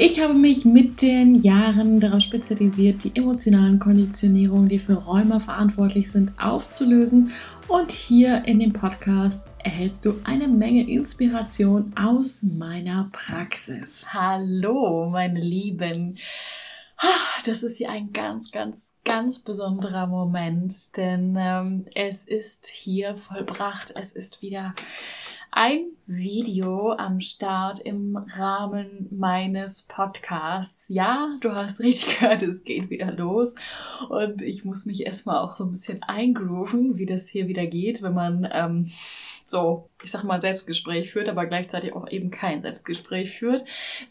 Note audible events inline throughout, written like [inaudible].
Ich habe mich mit den Jahren darauf spezialisiert, die emotionalen Konditionierungen, die für Rheuma verantwortlich sind, aufzulösen. Und hier in dem Podcast erhältst du eine Menge Inspiration aus meiner Praxis. Hallo, meine Lieben. Das ist hier ein ganz, ganz, ganz besonderer Moment, denn ähm, es ist hier vollbracht. Es ist wieder ein Video am Start im Rahmen meines Podcasts. Ja, du hast richtig [laughs] gehört, es geht wieder los. Und ich muss mich erstmal auch so ein bisschen eingrooven, wie das hier wieder geht, wenn man ähm, so, ich sag mal, Selbstgespräch führt, aber gleichzeitig auch eben kein Selbstgespräch führt.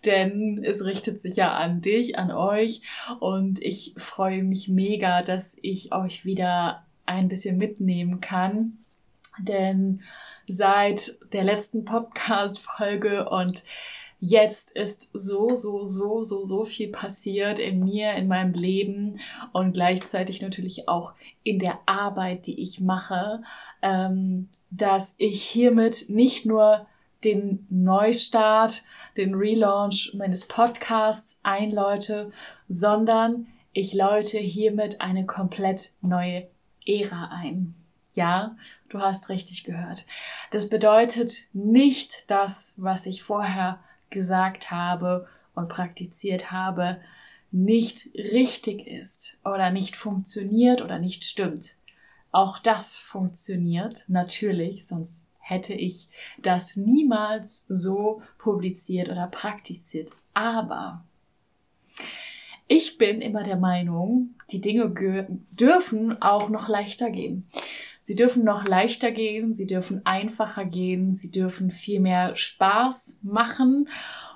Denn es richtet sich ja an dich, an euch. Und ich freue mich mega, dass ich euch wieder ein bisschen mitnehmen kann. Denn seit der letzten Podcast-Folge und jetzt ist so, so, so, so, so viel passiert in mir, in meinem Leben und gleichzeitig natürlich auch in der Arbeit, die ich mache, ähm, dass ich hiermit nicht nur den Neustart, den Relaunch meines Podcasts einläute, sondern ich läute hiermit eine komplett neue Ära ein. Ja, du hast richtig gehört. Das bedeutet nicht das, was ich vorher gesagt habe und praktiziert habe, nicht richtig ist oder nicht funktioniert oder nicht stimmt. Auch das funktioniert natürlich, sonst hätte ich das niemals so publiziert oder praktiziert. Aber ich bin immer der Meinung, die Dinge dürfen auch noch leichter gehen. Sie dürfen noch leichter gehen, sie dürfen einfacher gehen, sie dürfen viel mehr Spaß machen.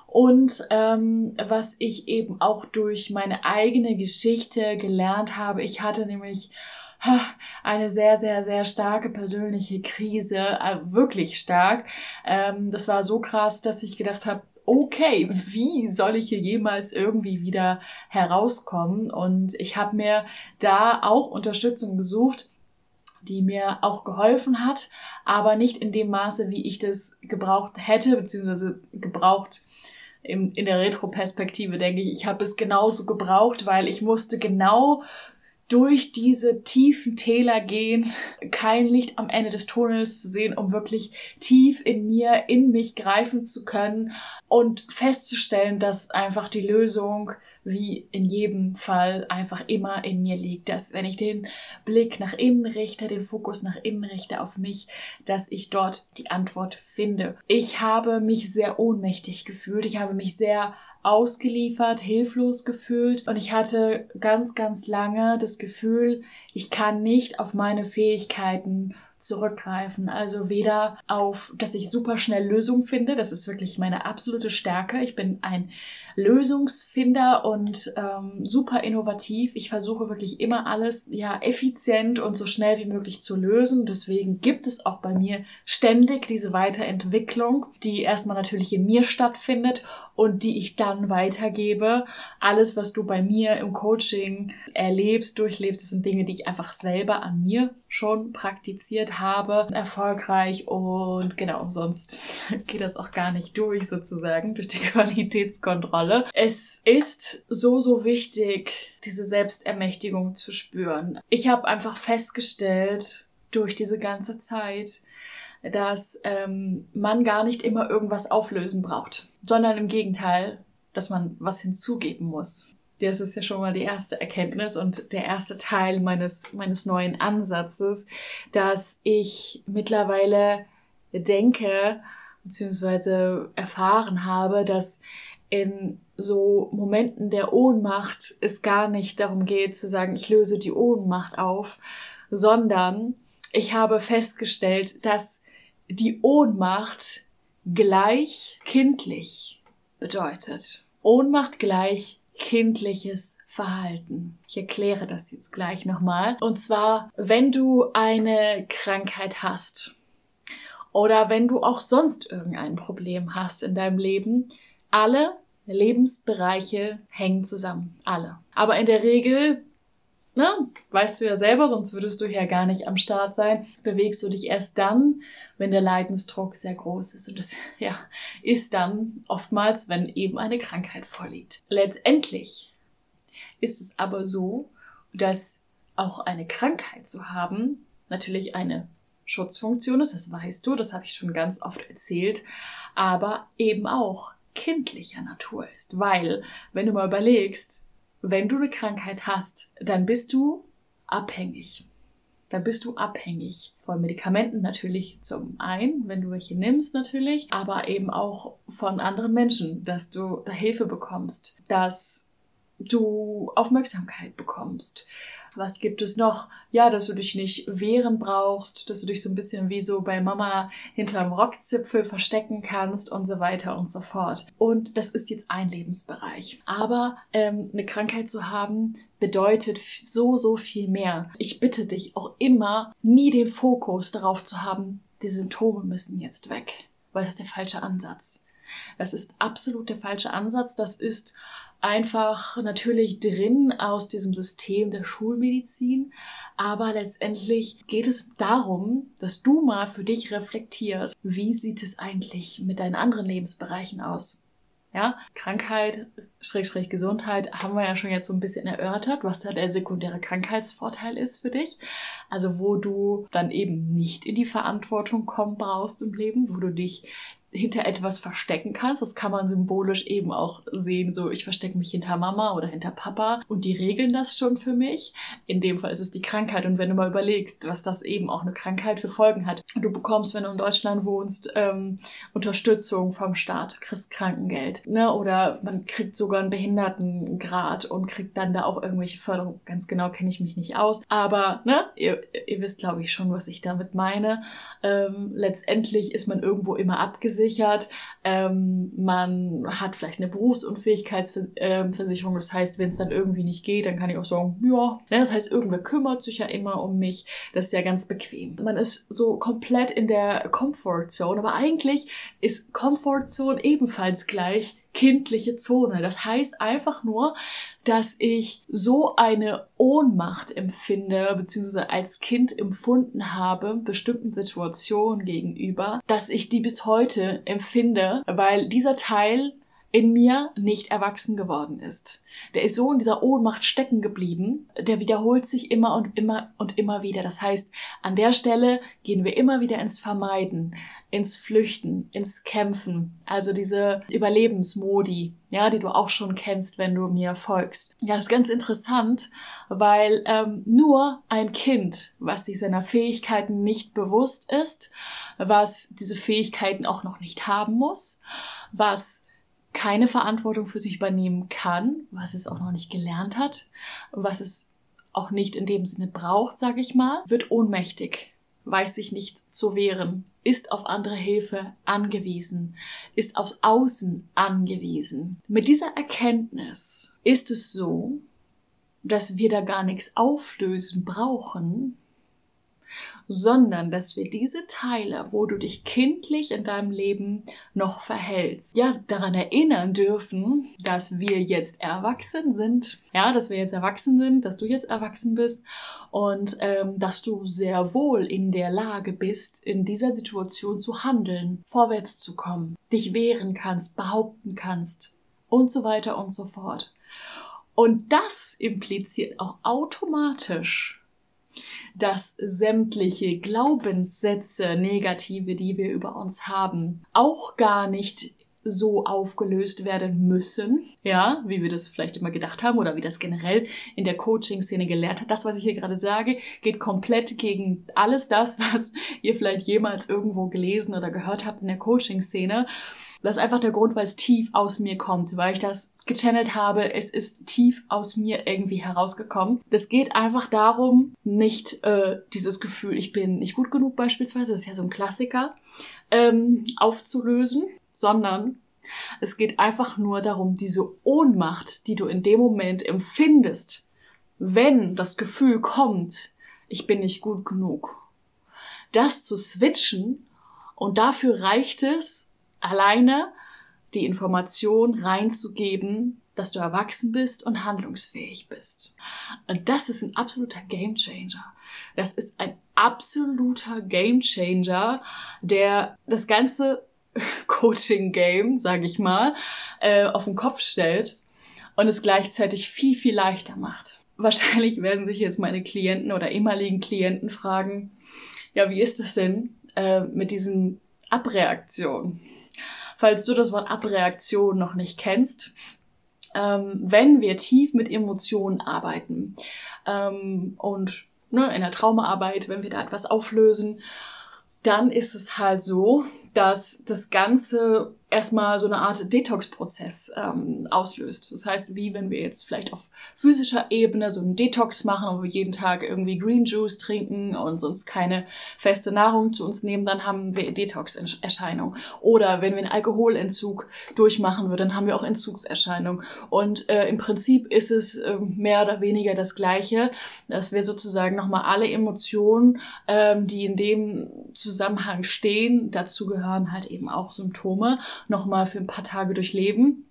Und ähm, was ich eben auch durch meine eigene Geschichte gelernt habe, ich hatte nämlich eine sehr, sehr, sehr starke persönliche Krise, äh, wirklich stark. Ähm, das war so krass, dass ich gedacht habe, okay, wie soll ich hier jemals irgendwie wieder herauskommen? Und ich habe mir da auch Unterstützung gesucht die mir auch geholfen hat, aber nicht in dem Maße, wie ich das gebraucht hätte, beziehungsweise gebraucht in, in der Retroperspektive, denke ich, ich habe es genauso gebraucht, weil ich musste genau durch diese tiefen Täler gehen, [laughs] kein Licht am Ende des Tunnels zu sehen, um wirklich tief in mir, in mich greifen zu können und festzustellen, dass einfach die Lösung wie in jedem Fall einfach immer in mir liegt, dass wenn ich den Blick nach innen richte, den Fokus nach innen richte auf mich, dass ich dort die Antwort finde. Ich habe mich sehr ohnmächtig gefühlt, ich habe mich sehr ausgeliefert, hilflos gefühlt und ich hatte ganz, ganz lange das Gefühl, ich kann nicht auf meine Fähigkeiten zurückgreifen. Also weder auf, dass ich super schnell Lösungen finde, das ist wirklich meine absolute Stärke. Ich bin ein Lösungsfinder und ähm, super innovativ. Ich versuche wirklich immer alles ja effizient und so schnell wie möglich zu lösen. Deswegen gibt es auch bei mir ständig diese Weiterentwicklung, die erstmal natürlich in mir stattfindet und die ich dann weitergebe. Alles, was du bei mir im Coaching erlebst, durchlebst, das sind Dinge, die ich einfach selber an mir schon praktiziert habe, erfolgreich und genau, sonst [laughs] geht das auch gar nicht durch sozusagen, durch die [laughs] Qualitätskontrolle. Es ist so, so wichtig, diese Selbstermächtigung zu spüren. Ich habe einfach festgestellt, durch diese ganze Zeit, dass ähm, man gar nicht immer irgendwas auflösen braucht, sondern im Gegenteil, dass man was hinzugeben muss. Das ist ja schon mal die erste Erkenntnis und der erste Teil meines, meines neuen Ansatzes, dass ich mittlerweile denke, beziehungsweise erfahren habe, dass in so Momenten der Ohnmacht es gar nicht darum geht zu sagen, ich löse die Ohnmacht auf, sondern ich habe festgestellt, dass die Ohnmacht gleich kindlich bedeutet. Ohnmacht gleich kindliches Verhalten. Ich erkläre das jetzt gleich nochmal. Und zwar, wenn du eine Krankheit hast oder wenn du auch sonst irgendein Problem hast in deinem Leben, alle Lebensbereiche hängen zusammen. Alle. Aber in der Regel ne, weißt du ja selber, sonst würdest du ja gar nicht am Start sein, bewegst du dich erst dann, wenn der Leidensdruck sehr groß ist. Und das [laughs] ja, ist dann oftmals, wenn eben eine Krankheit vorliegt. Letztendlich ist es aber so, dass auch eine Krankheit zu haben natürlich eine Schutzfunktion ist, das weißt du, das habe ich schon ganz oft erzählt, aber eben auch kindlicher Natur ist. Weil, wenn du mal überlegst, wenn du eine Krankheit hast, dann bist du abhängig. Dann bist du abhängig von Medikamenten natürlich zum einen, wenn du welche nimmst natürlich, aber eben auch von anderen Menschen, dass du da Hilfe bekommst, dass du Aufmerksamkeit bekommst, was gibt es noch? Ja, dass du dich nicht wehren brauchst, dass du dich so ein bisschen wie so bei Mama hinterm Rockzipfel verstecken kannst und so weiter und so fort. Und das ist jetzt ein Lebensbereich. Aber ähm, eine Krankheit zu haben bedeutet so, so viel mehr. Ich bitte dich auch immer, nie den Fokus darauf zu haben, die Symptome müssen jetzt weg. Weil das ist der falsche Ansatz. Das ist absolut der falsche Ansatz. Das ist einfach natürlich drin aus diesem System der Schulmedizin. Aber letztendlich geht es darum, dass du mal für dich reflektierst, wie sieht es eigentlich mit deinen anderen Lebensbereichen aus? Ja, Krankheit, Schrägstrich Gesundheit haben wir ja schon jetzt so ein bisschen erörtert, was da der sekundäre Krankheitsvorteil ist für dich. Also wo du dann eben nicht in die Verantwortung kommen brauchst im Leben, wo du dich hinter etwas verstecken kannst. Das kann man symbolisch eben auch sehen. So, ich verstecke mich hinter Mama oder hinter Papa und die regeln das schon für mich. In dem Fall ist es die Krankheit. Und wenn du mal überlegst, was das eben auch eine Krankheit für Folgen hat. Du bekommst, wenn du in Deutschland wohnst, ähm, Unterstützung vom Staat, kriegst Krankengeld. Ne? Oder man kriegt sogar einen Behindertengrad und kriegt dann da auch irgendwelche Förderung. Ganz genau kenne ich mich nicht aus. Aber ne, ihr, ihr wisst, glaube ich, schon, was ich damit meine. Ähm, letztendlich ist man irgendwo immer abgesehen versichert. Ähm, man hat vielleicht eine Berufsunfähigkeitsversicherung. Das heißt, wenn es dann irgendwie nicht geht, dann kann ich auch sagen, ja. Ne, das heißt, irgendwer kümmert sich ja immer um mich. Das ist ja ganz bequem. Man ist so komplett in der Comfort Zone. Aber eigentlich ist Comfort Zone ebenfalls gleich kindliche Zone. Das heißt einfach nur, dass ich so eine Ohnmacht empfinde, beziehungsweise als Kind empfunden habe, bestimmten Situationen gegenüber, dass ich die bis heute empfinde, weil dieser Teil in mir nicht erwachsen geworden ist. Der ist so in dieser Ohnmacht stecken geblieben, der wiederholt sich immer und immer und immer wieder. Das heißt, an der Stelle gehen wir immer wieder ins Vermeiden, ins Flüchten, ins Kämpfen. Also diese Überlebensmodi, ja, die du auch schon kennst, wenn du mir folgst. Ja, ist ganz interessant, weil ähm, nur ein Kind, was sich seiner Fähigkeiten nicht bewusst ist, was diese Fähigkeiten auch noch nicht haben muss, was keine Verantwortung für sich übernehmen kann, was es auch noch nicht gelernt hat, was es auch nicht in dem Sinne braucht, sage ich mal, wird ohnmächtig, weiß sich nicht zu wehren, ist auf andere Hilfe angewiesen, ist aufs Außen angewiesen. Mit dieser Erkenntnis ist es so, dass wir da gar nichts auflösen brauchen, sondern dass wir diese Teile, wo du dich kindlich in deinem Leben noch verhältst, ja, daran erinnern dürfen, dass wir jetzt erwachsen sind, ja, dass wir jetzt erwachsen sind, dass du jetzt erwachsen bist und ähm, dass du sehr wohl in der Lage bist, in dieser Situation zu handeln, vorwärts zu kommen, dich wehren kannst, behaupten kannst und so weiter und so fort. Und das impliziert auch automatisch dass sämtliche Glaubenssätze, negative, die wir über uns haben, auch gar nicht so aufgelöst werden müssen, ja, wie wir das vielleicht immer gedacht haben oder wie das generell in der Coaching-Szene gelernt hat. Das, was ich hier gerade sage, geht komplett gegen alles das, was ihr vielleicht jemals irgendwo gelesen oder gehört habt in der Coaching-Szene. Das ist einfach der Grund, weil es tief aus mir kommt, weil ich das gechannelt habe. Es ist tief aus mir irgendwie herausgekommen. Das geht einfach darum, nicht äh, dieses Gefühl, ich bin nicht gut genug beispielsweise, das ist ja so ein Klassiker, ähm, aufzulösen, sondern Es geht einfach nur darum, diese Ohnmacht, die du in dem Moment empfindest, wenn das Gefühl kommt, ich bin nicht gut genug, das zu switchen und dafür reicht es, alleine die Information reinzugeben, dass du erwachsen bist und handlungsfähig bist. Und das ist ein absoluter Gamechanger. Das ist ein absoluter Gamechanger, der das ganze [laughs] Coaching-Game, sage ich mal, äh, auf den Kopf stellt und es gleichzeitig viel, viel leichter macht. Wahrscheinlich werden sich jetzt meine Klienten oder ehemaligen Klienten fragen, ja, wie ist das denn äh, mit diesen Abreaktionen? Falls du das Wort Abreaktion noch nicht kennst, ähm, wenn wir tief mit Emotionen arbeiten ähm, und ne, in der Traumaarbeit, wenn wir da etwas auflösen, dann ist es halt so, dass das Ganze erstmal so eine Art Detox-Prozess ähm, auslöst. Das heißt, wie wenn wir jetzt vielleicht auf physischer Ebene so einen Detox machen, wo wir jeden Tag irgendwie Green Juice trinken und sonst keine feste Nahrung zu uns nehmen, dann haben wir Detox-Erscheinungen. Oder wenn wir einen Alkoholentzug durchmachen würden, dann haben wir auch Entzugserscheinungen. Und äh, im Prinzip ist es äh, mehr oder weniger das Gleiche, dass wir sozusagen nochmal alle Emotionen, ähm, die in dem Zusammenhang stehen, dazu gehören halt eben auch Symptome nochmal für ein paar Tage durchleben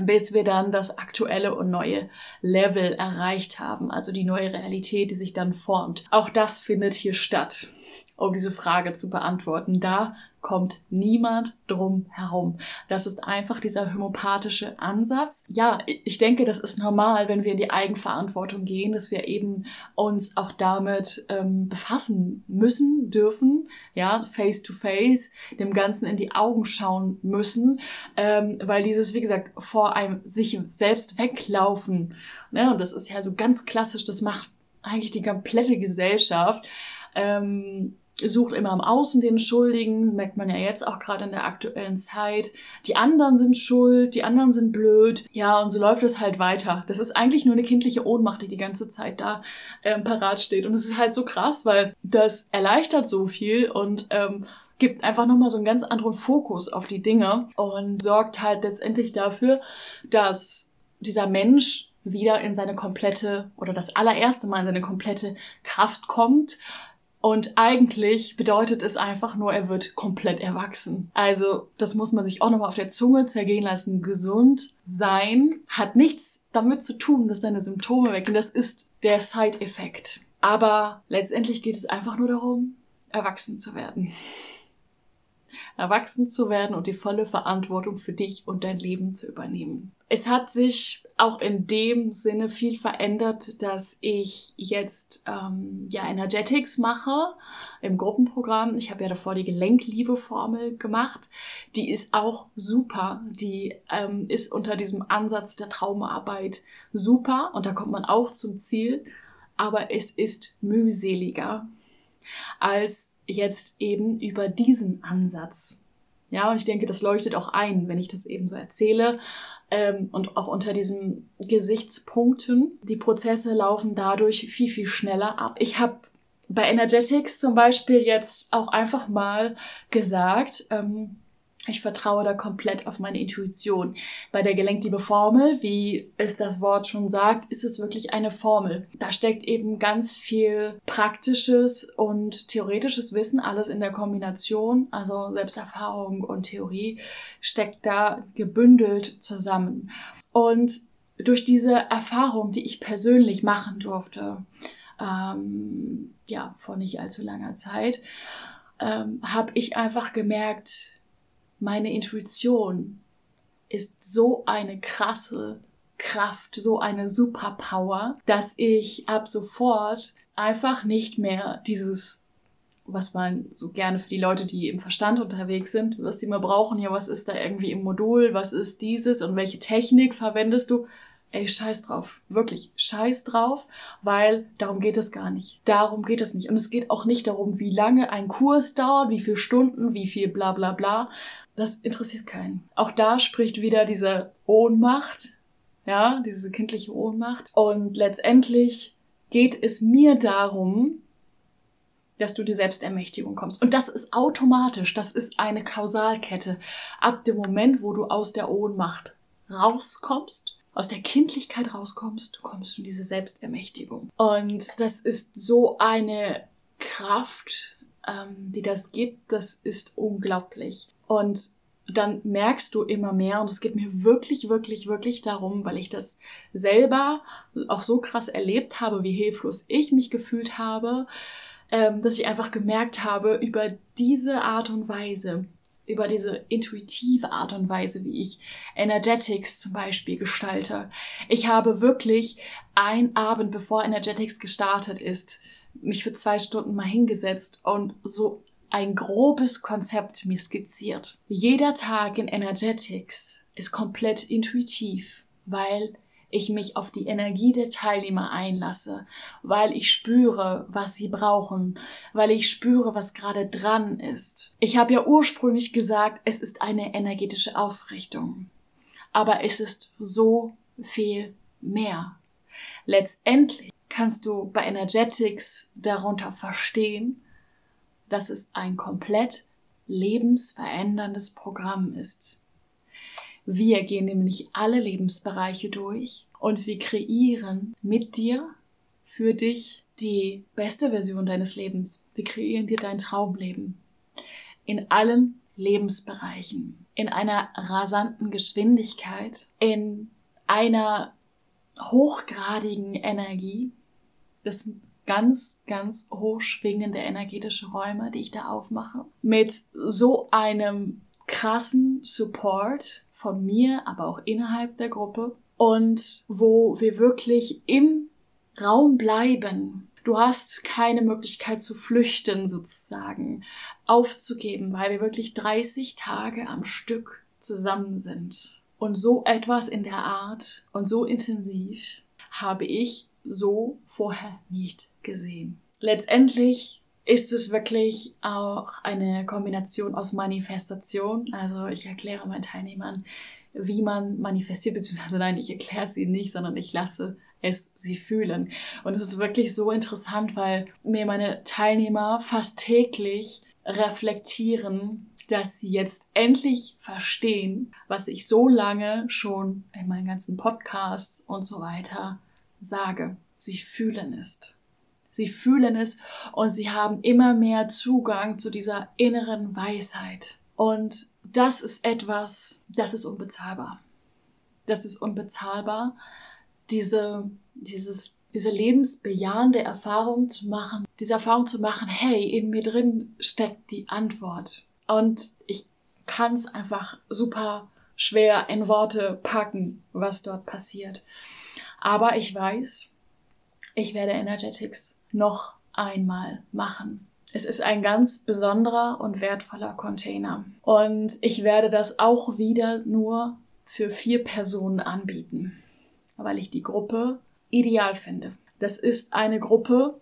bis wir dann das aktuelle und neue Level erreicht haben, also die neue Realität, die sich dann formt. Auch das findet hier statt, um diese Frage zu beantworten. Da kommt niemand drum herum. Das ist einfach dieser homöopathische Ansatz. Ja, ich denke, das ist normal, wenn wir in die Eigenverantwortung gehen, dass wir eben uns auch damit ähm, befassen müssen, dürfen, ja, face to face, dem Ganzen in die Augen schauen müssen, ähm, weil dieses, wie gesagt, vor einem sich selbst weglaufen, ne, und das ist ja so ganz klassisch, das macht eigentlich die komplette Gesellschaft, ähm, sucht immer im Außen den Schuldigen, merkt man ja jetzt auch gerade in der aktuellen Zeit. Die anderen sind schuld, die anderen sind blöd. Ja, und so läuft es halt weiter. Das ist eigentlich nur eine kindliche Ohnmacht, die die ganze Zeit da ähm, parat steht. Und es ist halt so krass, weil das erleichtert so viel und ähm, gibt einfach nochmal so einen ganz anderen Fokus auf die Dinge und sorgt halt letztendlich dafür, dass dieser Mensch wieder in seine komplette oder das allererste Mal in seine komplette Kraft kommt und eigentlich bedeutet es einfach nur, er wird komplett erwachsen. Also, das muss man sich auch nochmal auf der Zunge zergehen lassen. Gesund sein hat nichts damit zu tun, dass deine Symptome weggehen. Das ist der Side-Effekt. Aber letztendlich geht es einfach nur darum, erwachsen zu werden. Erwachsen zu werden und die volle Verantwortung für dich und dein Leben zu übernehmen. Es hat sich auch in dem Sinne viel verändert, dass ich jetzt ähm, ja Energetics mache im Gruppenprogramm. Ich habe ja davor die Gelenkliebe-Formel gemacht. Die ist auch super. Die ähm, ist unter diesem Ansatz der Traumarbeit super und da kommt man auch zum Ziel. Aber es ist mühseliger als jetzt eben über diesen Ansatz. Ja, und ich denke, das leuchtet auch ein, wenn ich das eben so erzähle ähm, und auch unter diesen Gesichtspunkten. Die Prozesse laufen dadurch viel, viel schneller ab. Ich habe bei Energetics zum Beispiel jetzt auch einfach mal gesagt, ähm, ich vertraue da komplett auf meine Intuition. Bei der Gelenkliebe Formel, wie es das Wort schon sagt, ist es wirklich eine Formel. Da steckt eben ganz viel praktisches und theoretisches Wissen, alles in der Kombination, also Selbsterfahrung und Theorie, steckt da gebündelt zusammen. Und durch diese Erfahrung, die ich persönlich machen durfte, ähm, ja, vor nicht allzu langer Zeit, ähm, habe ich einfach gemerkt, meine Intuition ist so eine krasse Kraft, so eine Superpower, dass ich ab sofort einfach nicht mehr dieses, was man so gerne für die Leute, die im Verstand unterwegs sind, was die immer brauchen, ja, was ist da irgendwie im Modul, was ist dieses und welche Technik verwendest du? Ey, scheiß drauf. Wirklich, scheiß drauf, weil darum geht es gar nicht. Darum geht es nicht. Und es geht auch nicht darum, wie lange ein Kurs dauert, wie viele Stunden, wie viel bla bla bla, das interessiert keinen. Auch da spricht wieder diese Ohnmacht, ja, diese kindliche Ohnmacht. Und letztendlich geht es mir darum, dass du die Selbstermächtigung kommst. Und das ist automatisch, das ist eine Kausalkette. Ab dem Moment, wo du aus der Ohnmacht rauskommst, aus der Kindlichkeit rauskommst, kommst du in diese Selbstermächtigung. Und das ist so eine Kraft, ähm, die das gibt, das ist unglaublich. Und dann merkst du immer mehr, und es geht mir wirklich, wirklich, wirklich darum, weil ich das selber auch so krass erlebt habe, wie hilflos ich mich gefühlt habe, ähm, dass ich einfach gemerkt habe, über diese Art und Weise, über diese intuitive Art und Weise, wie ich Energetics zum Beispiel gestalte. Ich habe wirklich ein Abend, bevor Energetics gestartet ist, mich für zwei Stunden mal hingesetzt und so ein grobes Konzept mir skizziert. Jeder Tag in Energetics ist komplett intuitiv, weil ich mich auf die Energie der Teilnehmer einlasse, weil ich spüre, was sie brauchen, weil ich spüre, was gerade dran ist. Ich habe ja ursprünglich gesagt, es ist eine energetische Ausrichtung, aber es ist so viel mehr. Letztendlich kannst du bei Energetics darunter verstehen, dass es ein komplett lebensveränderndes Programm ist. Wir gehen nämlich alle Lebensbereiche durch und wir kreieren mit dir, für dich die beste Version deines Lebens. Wir kreieren dir dein Traumleben. In allen Lebensbereichen. In einer rasanten Geschwindigkeit. In einer hochgradigen Energie. Das sind ganz, ganz hochschwingende energetische Räume, die ich da aufmache. Mit so einem krassen Support von mir, aber auch innerhalb der Gruppe. Und wo wir wirklich im Raum bleiben. Du hast keine Möglichkeit zu flüchten sozusagen, aufzugeben, weil wir wirklich 30 Tage am Stück zusammen sind. Und so etwas in der Art und so intensiv habe ich so vorher nicht gesehen. Letztendlich ist es wirklich auch eine Kombination aus Manifestation. Also ich erkläre meinen Teilnehmern, wie man manifestiert, beziehungsweise nein, ich erkläre sie nicht, sondern ich lasse es sie fühlen. Und es ist wirklich so interessant, weil mir meine Teilnehmer fast täglich reflektieren, dass sie jetzt endlich verstehen, was ich so lange schon in meinen ganzen Podcasts und so weiter sage. Sie fühlen es. Sie fühlen es und sie haben immer mehr Zugang zu dieser inneren Weisheit. Und das ist etwas, das ist unbezahlbar. Das ist unbezahlbar, diese, dieses, diese lebensbejahende Erfahrung zu machen, diese Erfahrung zu machen, hey, in mir drin steckt die Antwort. Und ich kann es einfach super schwer in Worte packen, was dort passiert. Aber ich weiß, ich werde Energetics noch einmal machen. Es ist ein ganz besonderer und wertvoller Container. Und ich werde das auch wieder nur für vier Personen anbieten, weil ich die Gruppe ideal finde. Das ist eine Gruppe,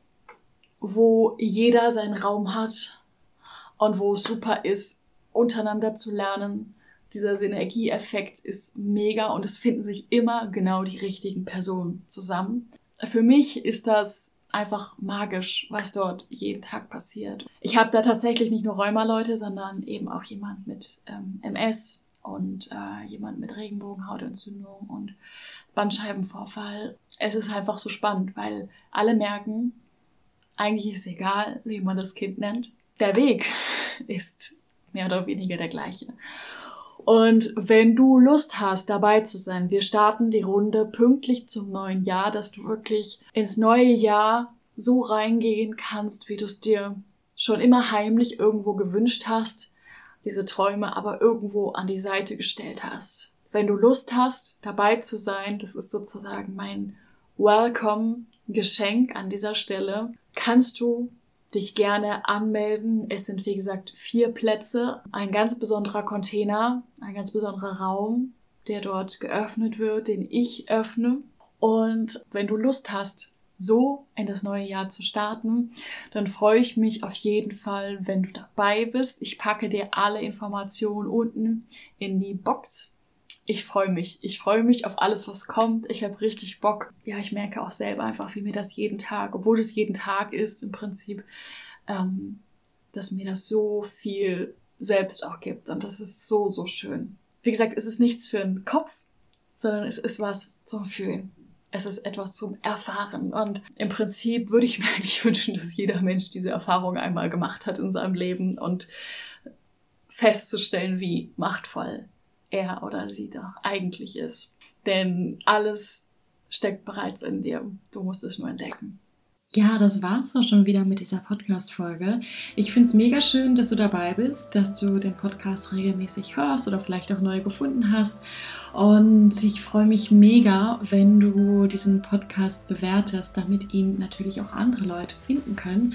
wo jeder seinen Raum hat und wo es super ist, untereinander zu lernen. Dieser Synergieeffekt ist mega und es finden sich immer genau die richtigen Personen zusammen. Für mich ist das einfach magisch, was dort jeden Tag passiert. Ich habe da tatsächlich nicht nur Rheuma-Leute, sondern eben auch jemand mit ähm, MS und äh, jemand mit Regenbogenhautentzündung und Bandscheibenvorfall. Es ist einfach so spannend, weil alle merken, eigentlich ist es egal, wie man das Kind nennt. Der Weg [laughs] ist mehr oder weniger der gleiche. Und wenn du Lust hast, dabei zu sein, wir starten die Runde pünktlich zum neuen Jahr, dass du wirklich ins neue Jahr so reingehen kannst, wie du es dir schon immer heimlich irgendwo gewünscht hast, diese Träume aber irgendwo an die Seite gestellt hast. Wenn du Lust hast, dabei zu sein, das ist sozusagen mein Welcome-Geschenk an dieser Stelle, kannst du dich gerne anmelden. Es sind, wie gesagt, vier Plätze, ein ganz besonderer Container, ein ganz besonderer Raum, der dort geöffnet wird, den ich öffne. Und wenn du Lust hast, so in das neue Jahr zu starten, dann freue ich mich auf jeden Fall, wenn du dabei bist. Ich packe dir alle Informationen unten in die Box ich freue mich. Ich freue mich auf alles, was kommt. Ich habe richtig Bock. Ja, ich merke auch selber einfach, wie mir das jeden Tag, obwohl es jeden Tag ist, im Prinzip ähm, dass mir das so viel selbst auch gibt. Und das ist so, so schön. Wie gesagt, es ist nichts für den Kopf, sondern es ist was zum Fühlen. Es ist etwas zum Erfahren. Und im Prinzip würde ich mir [laughs] eigentlich wünschen, dass jeder Mensch diese Erfahrung einmal gemacht hat in seinem Leben und festzustellen, wie machtvoll er oder sie doch eigentlich ist. Denn alles steckt bereits in dir. Du musst es nur entdecken. Ja, das war's auch schon wieder mit dieser Podcast-Folge. Ich finde es mega schön, dass du dabei bist, dass du den Podcast regelmäßig hörst oder vielleicht auch neu gefunden hast. Und ich freue mich mega, wenn du diesen Podcast bewertest, damit ihn natürlich auch andere Leute finden können.